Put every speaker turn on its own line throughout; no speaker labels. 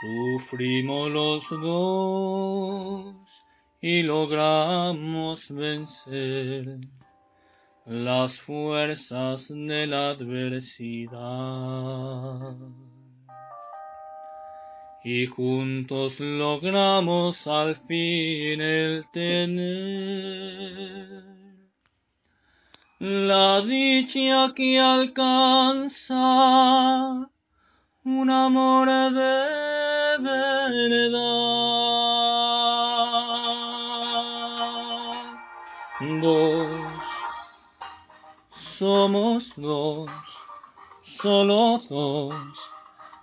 Sufrimos los dos y logramos vencer las fuerzas de la adversidad. Y juntos logramos al fin el tener la dicha que alcanza un amor de verdad. Dos, somos dos, solo dos,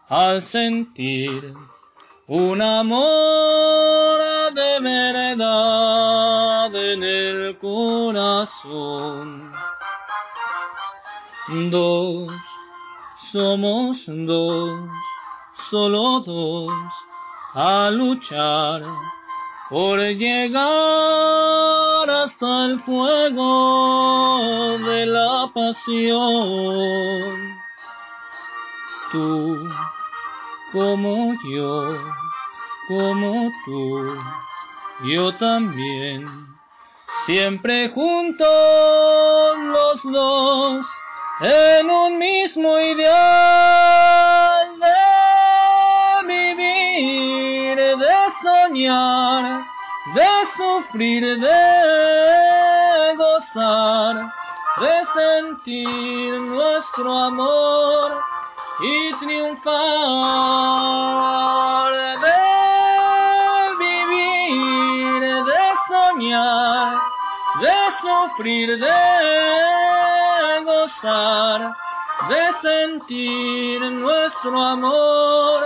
al sentir un amor de verdad en el corazón. Dos, somos dos, solo dos, a luchar por llegar hasta el fuego de la pasión. Tú, como yo, como tú, yo también, siempre juntos los dos en un mismo ideal de vivir, de soñar, de sufrir, de gozar, de sentir nuestro amor y triunfar, soñar, de sufrir, de de sentir nuestro amor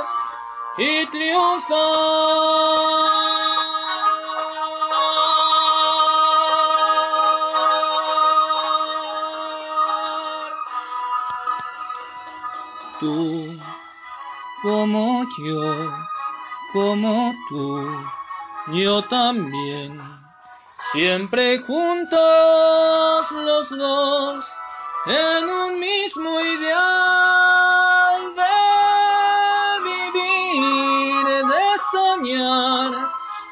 y triunfar. Tú, como yo, como tú, yo también, siempre juntos los dos en un mismo ideal de vivir, de soñar,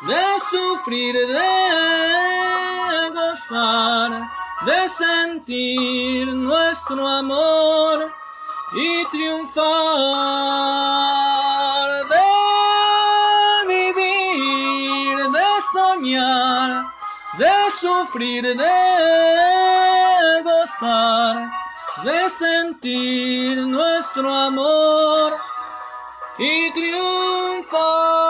de sufrir, de gozar, de sentir nuestro amor y triunfar, de sufrir, de de sentir nuestro amor y triunfar.